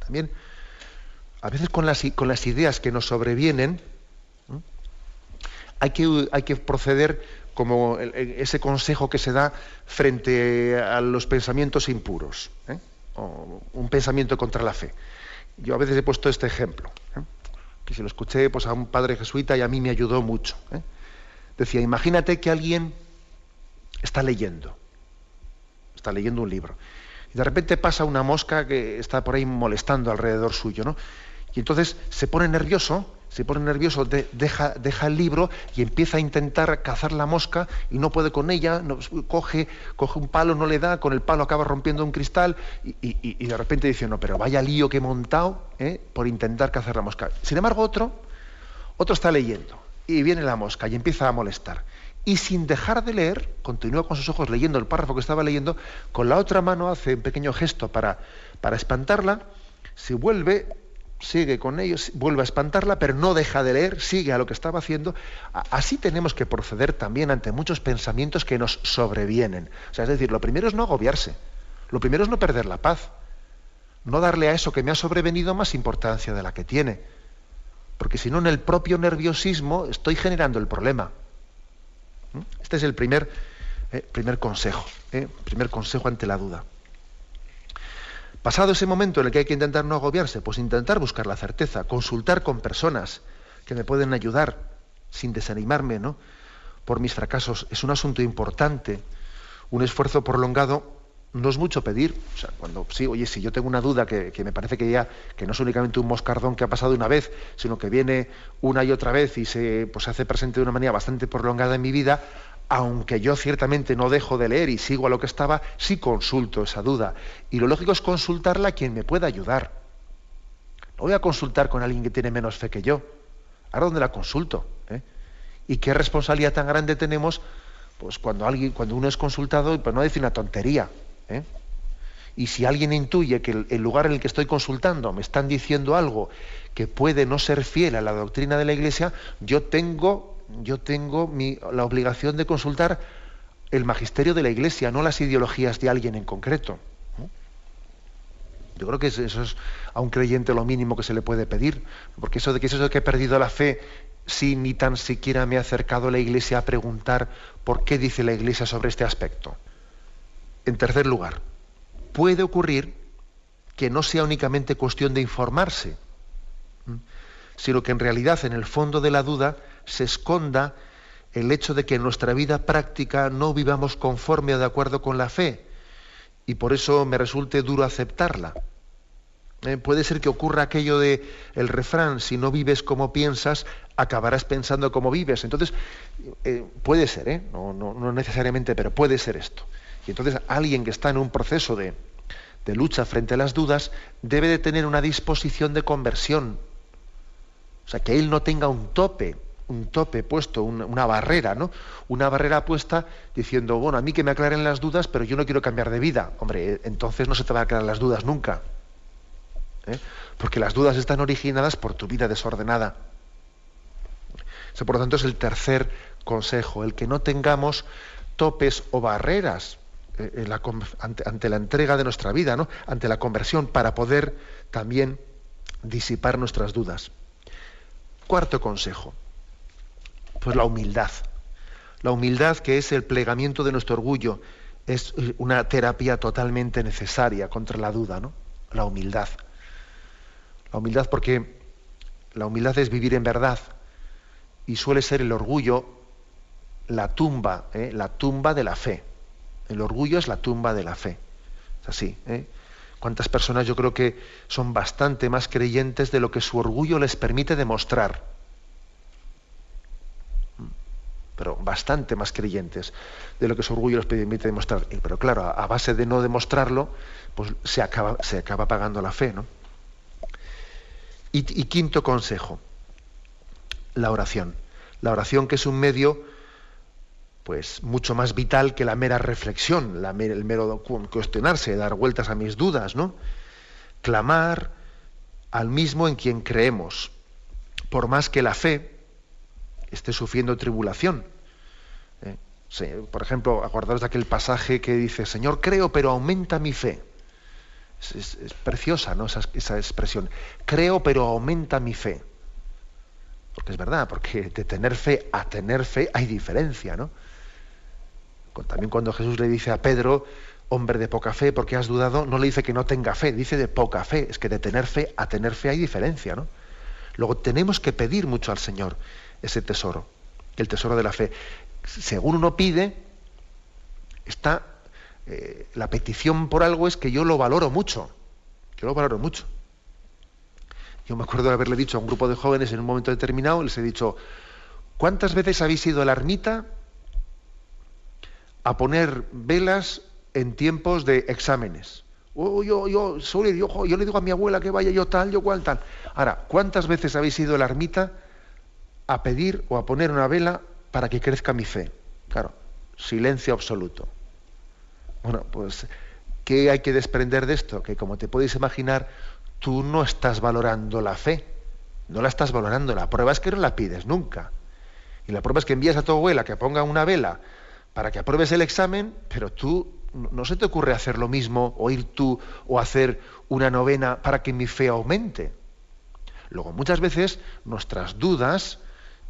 Speaker 1: También, a veces con las, ideas que nos sobrevienen, hay, que, proceder como ese consejo que se da frente a los pensamientos impuros, ¿eh? un pensamiento contra la fe. Yo a veces he puesto este ejemplo. ¿eh? que se lo escuché pues, a un padre jesuita y a mí me ayudó mucho. ¿eh? Decía, imagínate que alguien está leyendo, está leyendo un libro, y de repente pasa una mosca que está por ahí molestando alrededor suyo, ¿no? Y entonces se pone nervioso se pone nervioso, deja, el libro y empieza a intentar cazar la mosca y no puede con ella, coge, coge un palo, no le da, con el palo acaba rompiendo un cristal y, de repente dice, no, pero vaya lío que he montado ¿eh? por intentar cazar la mosca. Sin embargo, otro, otro está leyendo y viene la mosca y empieza a molestar. Y sin dejar de leer, continúa con sus ojos leyendo el párrafo que estaba leyendo, con la otra mano hace un pequeño gesto para, para espantarla, se vuelve sigue con ellos, vuelve a espantarla, pero no deja de leer, sigue a lo que estaba haciendo. Así tenemos que proceder también ante muchos pensamientos que nos sobrevienen. O sea, es decir, lo primero es no agobiarse, lo primero es no perder la paz, no darle a eso que me ha sobrevenido más importancia de la que tiene, porque si no en el propio nerviosismo estoy generando el problema. ¿Mm? Este es el primer, eh, primer consejo, eh, primer consejo ante la duda. Pasado ese momento en el que hay que intentar no agobiarse, pues intentar buscar la certeza, consultar con personas que me pueden ayudar sin desanimarme, ¿no? Por mis fracasos es un asunto importante. Un esfuerzo prolongado no es mucho pedir. O sea, cuando sí, oye, si yo tengo una duda que, me parece que ya que no es únicamente un moscardón que ha pasado una vez, sino que viene una y otra vez y se, pues, se hace presente de una manera bastante prolongada en mi vida, aunque yo ciertamente no dejo de leer y sigo a lo que estaba, sí consulto esa duda. Y lo lógico es consultarla a quien me pueda ayudar. No voy a consultar con alguien que tiene menos fe que yo. ¿Ahora dónde la consulto? ¿Eh? ¿Y qué responsabilidad tan grande tenemos pues cuando, alguien, cuando uno es consultado, pues no decir una tontería? ¿eh? Y si alguien intuye que el, el lugar en el que estoy consultando me están diciendo algo que puede no ser fiel a la doctrina de la Iglesia, yo tengo yo tengo la obligación de consultar el magisterio de la Iglesia, no las ideologías de alguien en concreto. Yo creo que eso es a un creyente lo mínimo que se le puede pedir, porque eso de que eso de que he perdido la fe si ni tan siquiera me he acercado la Iglesia a preguntar por qué dice la Iglesia sobre este aspecto. En tercer lugar, puede ocurrir que no sea únicamente cuestión de informarse, sino que en realidad en el fondo de la duda se esconda el hecho de que en nuestra vida práctica no vivamos conforme o de acuerdo con la fe y por eso me resulte duro aceptarla. Eh, puede ser que ocurra aquello de el refrán, si no vives como piensas, acabarás pensando como vives. Entonces, eh, puede ser, ¿eh? no, no, necesariamente, pero puede ser esto. Y entonces alguien que está en un proceso de, de lucha frente a las dudas debe de tener una disposición de conversión. O sea, que él no tenga un tope un tope puesto, una, barrera, ¿no? Una barrera puesta diciendo, bueno, a mí que me aclaren las dudas, pero yo no quiero cambiar de vida. Hombre, entonces no se te van a aclarar las dudas nunca. ¿eh? Porque las dudas están originadas por tu vida desordenada. Eso, por lo tanto, es el tercer consejo, el que no tengamos topes o barreras eh, ante, ante, la entrega de nuestra vida, ¿no? ante la conversión, para poder también disipar nuestras dudas. Cuarto consejo, pues la humildad. La humildad que es el plegamiento de nuestro orgullo es una terapia totalmente necesaria contra la duda, ¿no? La humildad. La humildad porque la humildad es vivir en verdad y suele ser el orgullo la tumba, ¿eh? la tumba de la fe. El orgullo es la tumba de la fe. Es así. ¿eh? ¿Cuántas personas yo creo que son bastante más creyentes de lo que su orgullo les permite demostrar? Pero bastante más creyentes de lo que su orgullo les permite demostrar. Pero claro, a base de no demostrarlo, pues se acaba, se acaba pagando la fe, ¿no? Y, y quinto consejo, la oración. La oración que es un medio pues mucho más vital que la mera reflexión, la, el mero cuestionarse, dar vueltas a mis dudas, ¿no? Clamar al mismo en quien creemos, por más que la fe esté sufriendo tribulación. ¿eh? por ejemplo, acordaros de aquel pasaje que dice, Señor, creo, pero aumenta mi fe. Es, preciosa ¿no? esa, esa expresión. Creo, pero aumenta mi fe. Porque es verdad, porque de tener fe a tener fe hay diferencia, ¿no? También cuando Jesús le dice a Pedro, hombre de poca fe, porque has dudado, no le dice que no tenga fe, dice de poca fe. Es que de tener fe a tener fe hay diferencia, ¿no? Luego tenemos que pedir mucho al Señor ese tesoro, el tesoro de la fe. Según uno pide, está eh, la petición por algo es que yo lo valoro mucho. Yo lo valoro mucho. Yo me acuerdo de haberle dicho a un grupo de jóvenes en un momento determinado, les he dicho, ¿cuántas veces habéis ido a la ermita a poner velas en tiempos de exámenes. Oh, yo, yo, yo, yo le digo a mi abuela que vaya yo tal, yo cual tal. Ahora, ¿cuántas veces habéis ido a la ermita a pedir o a poner una vela para que crezca mi fe? Claro, silencio absoluto. Bueno, pues, ¿qué hay que desprender de esto? Que como te puedes imaginar, tú no estás valorando la fe. No la estás valorando. La prueba es que no la pides nunca. Y la prueba es que envías a tu abuela que ponga una vela para que apruebes el examen, pero tú no se te ocurre hacer lo mismo, o ir tú, o hacer una novena para que mi fe aumente. Luego, muchas veces nuestras dudas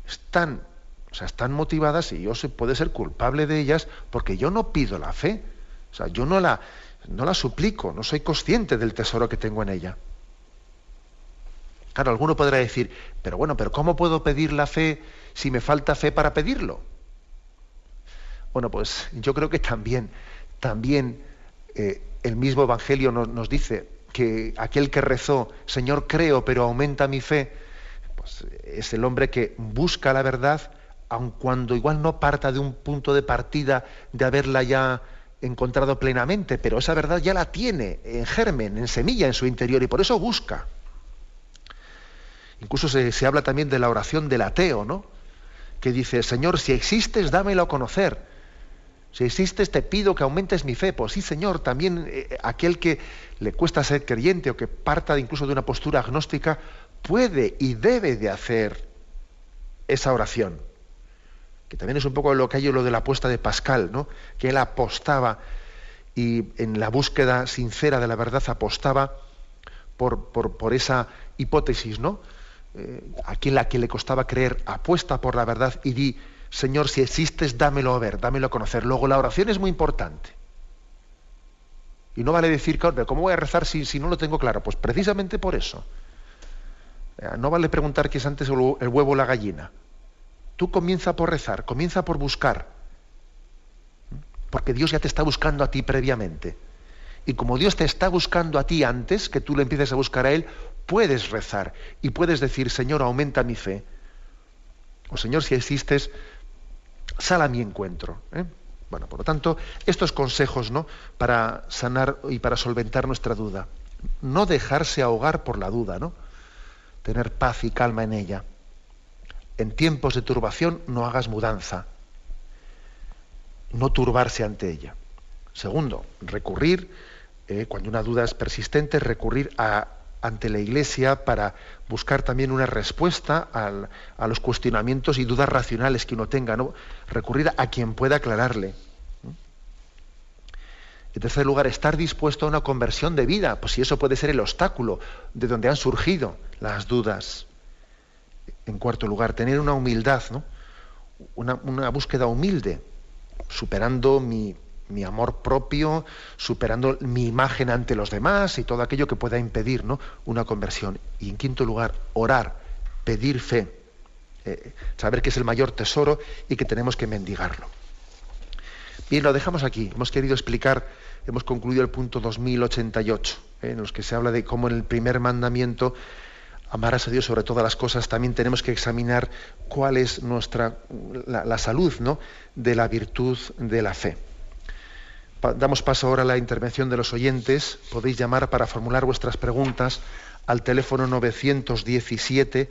Speaker 1: están, o sea, están motivadas y yo se puede ser culpable de ellas porque yo no pido la fe. O sea, yo no la, no la suplico, no soy consciente del tesoro que tengo en ella. Claro, alguno podrá decir, pero bueno, pero ¿cómo puedo pedir la fe si me falta fe para pedirlo? Bueno, pues yo creo que también, también eh, el mismo Evangelio nos, dice que aquel que rezó, Señor creo, pero aumenta mi fe, pues es el hombre que busca la verdad, aun cuando igual no parta de un punto de partida de haberla ya encontrado plenamente, pero esa verdad ya la tiene en germen, en semilla en su interior, y por eso busca. Incluso se, habla también de la oración del ateo, ¿no? Que dice, Señor, si existes, dámelo a conocer. Si existes, te pido que aumentes mi fe. Pues sí, Señor, también eh, aquel que le cuesta ser creyente o que parta incluso de una postura agnóstica, puede y debe de hacer esa oración. Que también es un poco lo que hay lo de la apuesta de Pascal, ¿no? Que él apostaba y en la búsqueda sincera de la verdad apostaba por, esa hipótesis, ¿no? Eh, a quien le costaba creer apuesta por la verdad y di Señor, si existes, dámelo a ver, dámelo a conocer. Luego, la oración es muy importante. Y no vale decir, ¿cómo voy a rezar si no lo tengo claro? Pues precisamente por eso. No vale preguntar qué es antes el huevo o la gallina. Tú comienza por rezar, comienza por buscar. Porque Dios ya te está buscando a ti previamente. Y como Dios te está buscando a ti antes que tú le empieces a buscar a Él, puedes rezar y puedes decir, Señor, aumenta mi fe. O Señor, si existes, sal a mi encuentro. ¿eh? Bueno, por lo tanto, estos consejos ¿no? para sanar y para solventar nuestra duda. No dejarse ahogar por la duda, ¿no? Tener paz y calma en ella. En tiempos de turbación no hagas mudanza. No turbarse ante ella. Segundo, recurrir, eh, cuando una duda es persistente, recurrir a ante la Iglesia para buscar también una respuesta a los cuestionamientos y dudas racionales que uno tenga, recurrir a quien pueda aclararle. En tercer lugar, estar dispuesto a una conversión de vida, pues si eso puede ser el obstáculo de donde han surgido las dudas. En cuarto lugar, tener una humildad, ¿no? una, búsqueda humilde, superando mi, amor propio, superando mi imagen ante los demás y todo aquello que pueda impedir una conversión. Y en quinto lugar, orar, pedir fe, eh, saber que es el mayor tesoro y que tenemos que mendigarlo. Bien, lo dejamos aquí. Hemos querido explicar, hemos concluido el punto 2088, ¿eh? en los que se habla de cómo en el primer mandamiento amarás a Dios sobre todas las cosas, también tenemos que examinar cuál es nuestra la, salud ¿no? de la virtud de la fe. damos paso ahora a la intervención de los oyentes. Podéis llamar para formular vuestras preguntas al teléfono 917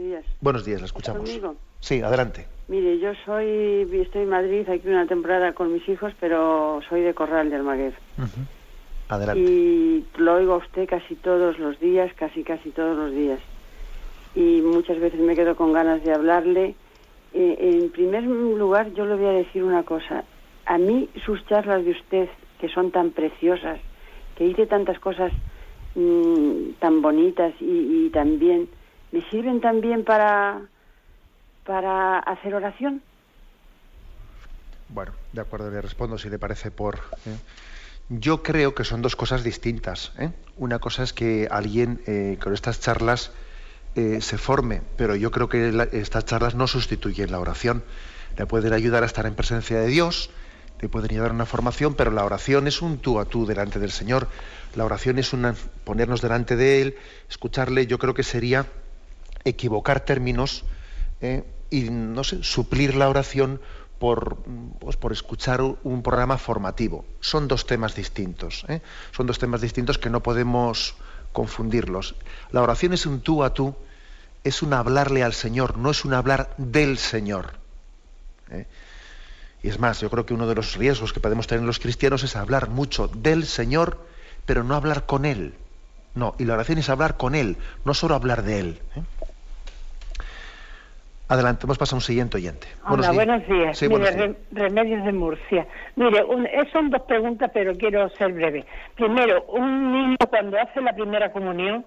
Speaker 1: Buenos días, la escuchamos. Sí, adelante.
Speaker 2: Mire, yo soy, estoy en Madrid aquí una temporada con mis hijos, pero soy de Corral de Almaguer.
Speaker 1: Adelante.
Speaker 2: Y lo oigo a usted casi todos los días, casi casi todos los días. Y muchas veces me quedo con ganas de hablarle. Eh, en primer lugar, yo le voy a decir una cosa. A mí sus charlas de usted, que son tan preciosas, que dice tantas cosas mm, tan bonitas y, y también, me sirven también para para hacer oración?
Speaker 1: Bueno, de acuerdo, le respondo si le parece por... ¿eh? Yo creo que son dos cosas distintas. ¿eh? Una cosa es que alguien eh, con estas charlas se forme, pero yo creo que estas charlas no sustituyen la oración. Le pueden ayudar a estar en presencia de Dios, le pueden ayudar a una formación, pero la oración es un tú a tú delante del Señor. La oración es una, ponernos delante de Él, escucharle. Yo creo que sería equivocar términos ¿eh? y no sé, suplir la oración por, pues, por escuchar un programa formativo. Son dos temas distintos. ¿eh? Son dos temas distintos que no podemos confundirlos. La oración es un tú a tú, es un hablarle al Señor, no es un hablar del Señor. ¿eh? Y es más, yo creo que uno de los riesgos que podemos tener los cristianos es hablar mucho del Señor, pero no hablar con Él. No, y la oración es hablar con Él, no solo hablar de Él. Adelante, hemos pasado a un siguiente oyente.
Speaker 3: Hola, buenos días. Mire, Remedios de Murcia. Mire, eh, son dos preguntas, pero quiero ser breve. Primero, un niño cuando hace la primera comunión,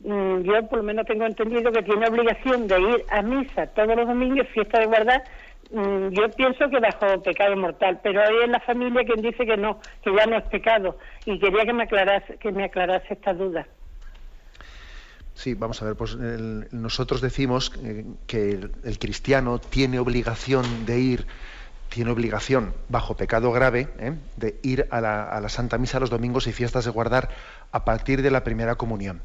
Speaker 3: mm, yo por lo menos tengo entendido que tiene obligación de ir a misa todos los domingos, fiesta de guardar. Mm, yo pienso que bajo pecado mortal, pero hay en la familia quien dice que no, que ya no es pecado. Y quería que me aclarase, que me aclarase esta duda.
Speaker 1: Sí, vamos a ver, pues nosotros decimos que, el, cristiano tiene obligación de ir, tiene obligación, bajo pecado grave, ¿eh? de ir a la, Santa Misa los domingos y fiestas de guardar a partir de la primera comunión.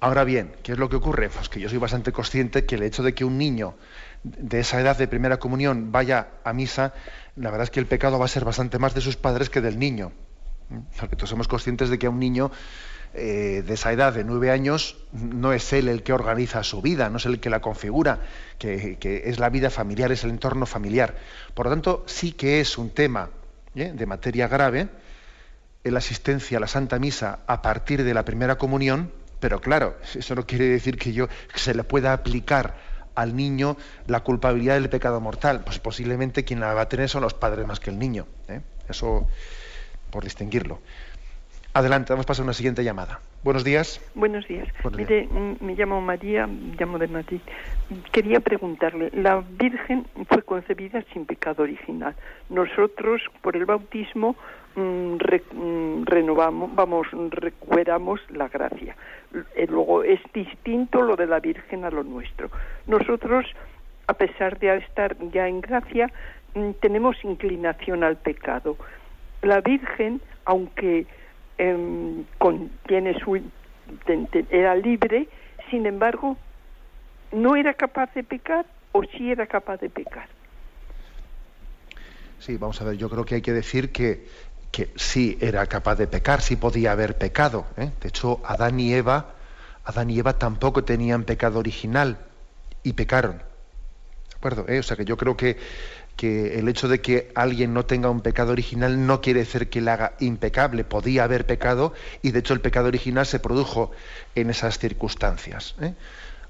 Speaker 1: Ahora bien, ¿qué es lo que ocurre? Pues que yo soy bastante consciente que el hecho de que un niño de esa edad de primera comunión vaya a misa, la verdad es que el pecado va a ser bastante más de sus padres que del niño. Porque todos somos conscientes de que a un niño eh, de esa edad de nueve años no es él el que organiza su vida, no es el que la configura, que, es la vida familiar, es el entorno familiar. Por lo tanto, sí que es un tema ¿eh? de materia grave la asistencia a la Santa Misa a partir de la primera comunión, pero claro, eso no quiere decir que yo se le pueda aplicar al niño la culpabilidad del pecado mortal. Pues posiblemente quien la va a tener son los padres más que el niño. ¿eh? Eso por distinguirlo. Adelante, vamos a pasar a una siguiente llamada. Buenos días.
Speaker 4: Buenos días. Mire, mm, me llamo María, llamo de Madrid. Quería preguntarle, la Virgen fue concebida sin pecado original. Nosotros, por el bautismo, mm, mm, renovamos, vamos, recuperamos la gracia. Eh, luego es distinto lo de la Virgen a lo nuestro. Nosotros, a pesar de estar ya en gracia, tenemos inclinación al pecado. La Virgen, aunque em, tiene su, era libre, sin embargo, no era capaz de pecar o sí era capaz de pecar.
Speaker 1: Sí, vamos a ver, yo creo que hay que decir que, que sí era capaz de pecar, sí podía haber pecado. ¿eh? De hecho, Adán y Eva, Adán y Eva tampoco tenían pecado original y pecaron. ¿De acuerdo? ¿Eh? O sea que yo creo que, que el hecho de que alguien no tenga un pecado original no quiere decir que le haga impecable. Podía haber pecado y de hecho el pecado original se produjo en esas circunstancias. ¿eh?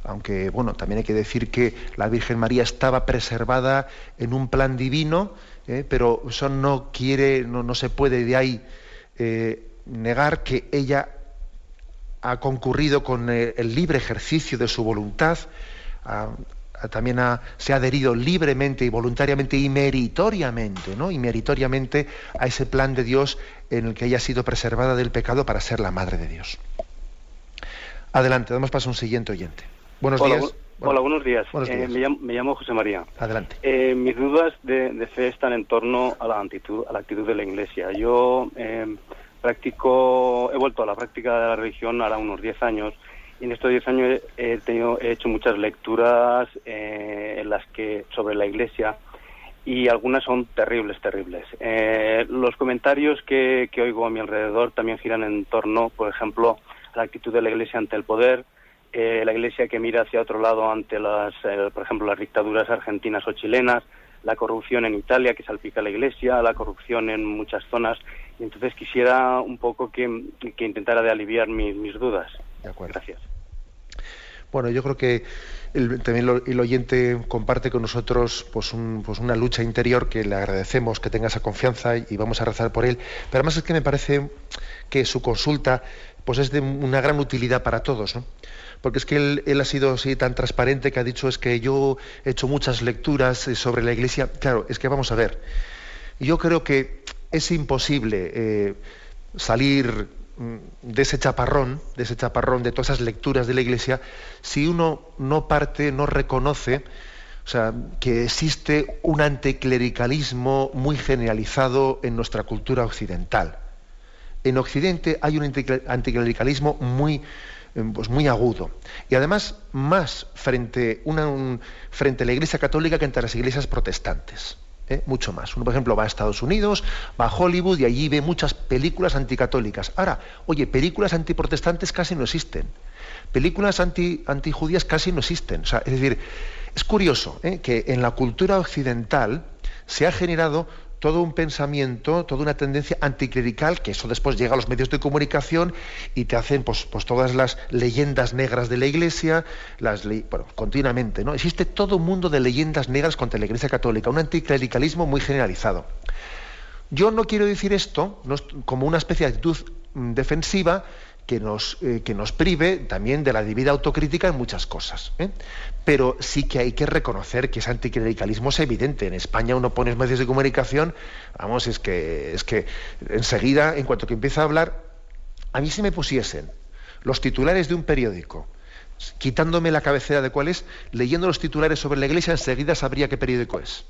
Speaker 1: Aunque, bueno, también hay que decir que la Virgen María estaba preservada en un plan divino ¿eh? pero eso no quiere, no, se puede de ahí eh, negar que ella ha concurrido con el, libre ejercicio de su voluntad, también se ha adherido libremente y voluntariamente y meritoriamente, ¿no? y meritoriamente a ese plan de Dios en el que ella ha sido preservada del pecado para ser la madre de Dios. Adelante, damos paso a un siguiente oyente. Buenos días.
Speaker 5: Hola, buenos días. Eh, me, llamo, José María.
Speaker 1: Adelante.
Speaker 5: Eh, mis dudas de, fe están en torno a la actitud, a la actitud de la Iglesia. Yo eh, practico, he vuelto a la práctica de la religión ahora unos 10 años en estos 10 años he, tenido, he hecho muchas lecturas en las que sobre la Iglesia y algunas son terribles, terribles. los comentarios que, que oigo a mi alrededor también giran en torno, por ejemplo, a la actitud de la Iglesia ante el poder, eh, la Iglesia que mira hacia otro lado ante las, eh, por ejemplo, las dictaduras argentinas o chilenas, la corrupción en Italia que salpica la Iglesia, la corrupción en muchas zonas. Y entonces quisiera un poco que, que intentara de aliviar mis, dudas.
Speaker 1: De acuerdo.
Speaker 5: Gracias.
Speaker 1: Bueno, yo creo que el, también el oyente comparte con nosotros pues, pues, una lucha interior que le agradecemos que tenga esa confianza y vamos a rezar por él. Pero además es que me parece que su consulta pues es de una gran utilidad para todos. ¿no? porque es que él, ha sido así tan transparente que ha dicho es que yo he hecho muchas lecturas eh, sobre la Iglesia. Claro, es que vamos a ver, yo creo que es imposible eh, salir de ese chaparrón, de ese chaparrón, de todas esas lecturas de la Iglesia, si uno no parte, no reconoce, o sea, que existe un anticlericalismo muy generalizado en nuestra cultura occidental. En Occidente hay un anticlericalismo muy, Em, pues muy agudo. Y además más frente, frente a la Iglesia católica que entre las iglesias protestantes. ¿Eh? Mucho más. Uno, por ejemplo, va a Estados Unidos, va a Hollywood y allí ve muchas películas anticatólicas. Ahora, oye, películas antiprotestantes casi no existen. Películas anti, antijudías casi no existen. Es decir, es curioso ¿eh? que en la cultura occidental se ha generado todo un pensamiento, toda una tendencia anticlerical, que eso después llega a los medios de comunicación y te hacen pues, pues todas las leyendas negras de la Iglesia, las bueno, continuamente, ¿no? Existe todo un mundo de leyendas negras contra la Iglesia Católica, un anticlericalismo muy generalizado. Yo no quiero decir esto como una especie de actitud mm, defensiva, que nos, eh, que nos prive también de la debida autocrítica en muchas cosas. ¿eh? Pero sí que hay que reconocer que ese anticlericalismo es evidente. En España uno pone medios de comunicación, vamos, es que, es que enseguida, en cuanto que empieza a hablar, a mí si me pusiesen los titulares de un periódico, quitándome la cabecera de cuál es, leyendo los titulares sobre la iglesia, enseguida sabría qué periódico es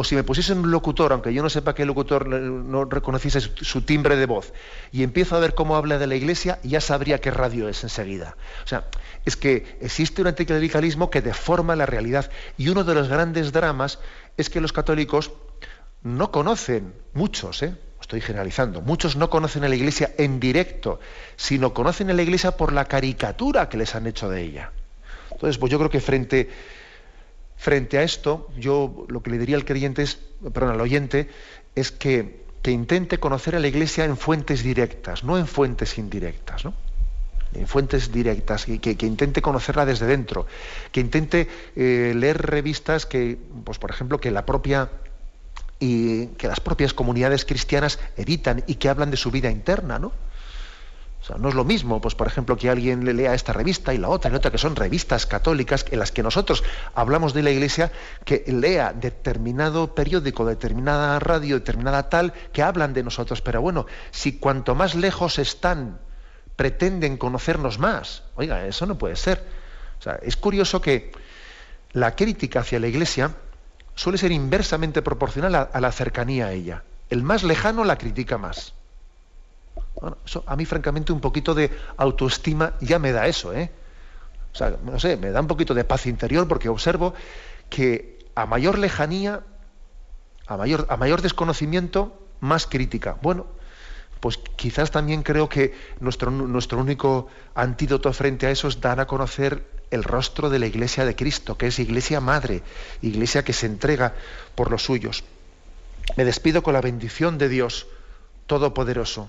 Speaker 1: o si me pusiesen un locutor, aunque yo no sepa qué locutor no reconociese su, timbre de voz, y empiezo a ver cómo habla de la iglesia, ya sabría qué radio es enseguida. O sea, es que existe un anticlericalismo que deforma la realidad. Y uno de los grandes dramas es que los católicos no conocen, muchos, ¿eh? estoy generalizando, muchos no conocen a la iglesia en directo, sino conocen a la iglesia por la caricatura que les han hecho de ella. Entonces, pues yo creo que frente Frente a esto, yo lo que le diría al creyente es, perdón, al oyente, es que, que intente conocer a la Iglesia en fuentes directas, no en fuentes indirectas, ¿no? en fuentes directas, y que, intente conocerla desde dentro, que intente eh, leer revistas que, pues por ejemplo, que la propia y que las propias comunidades cristianas editan y que hablan de su vida interna, ¿no? No es lo mismo, pues por ejemplo, que alguien le lea esta revista y la otra y otra, que son revistas católicas en las que nosotros hablamos de la Iglesia, que lea determinado periódico, determinada radio, determinada tal, que hablan de nosotros. Pero bueno, si cuanto más lejos están, pretenden conocernos más, oiga, eso no puede ser. es curioso que la crítica hacia la Iglesia suele ser inversamente proporcional a, la cercanía a ella. El más lejano la critica más. Eso a mí, francamente, un poquito de autoestima ya me da eso, ¿eh? O sea, no sé, me da un poquito de paz interior porque observo que a mayor lejanía, a mayor, a mayor desconocimiento, más crítica. Bueno, pues quizás también creo que nuestro, nuestro único antídoto frente a eso es dar a conocer el rostro de la Iglesia de Cristo, que es Iglesia Madre, Iglesia que se entrega por los suyos. Me despido con la bendición de Dios Todopoderoso,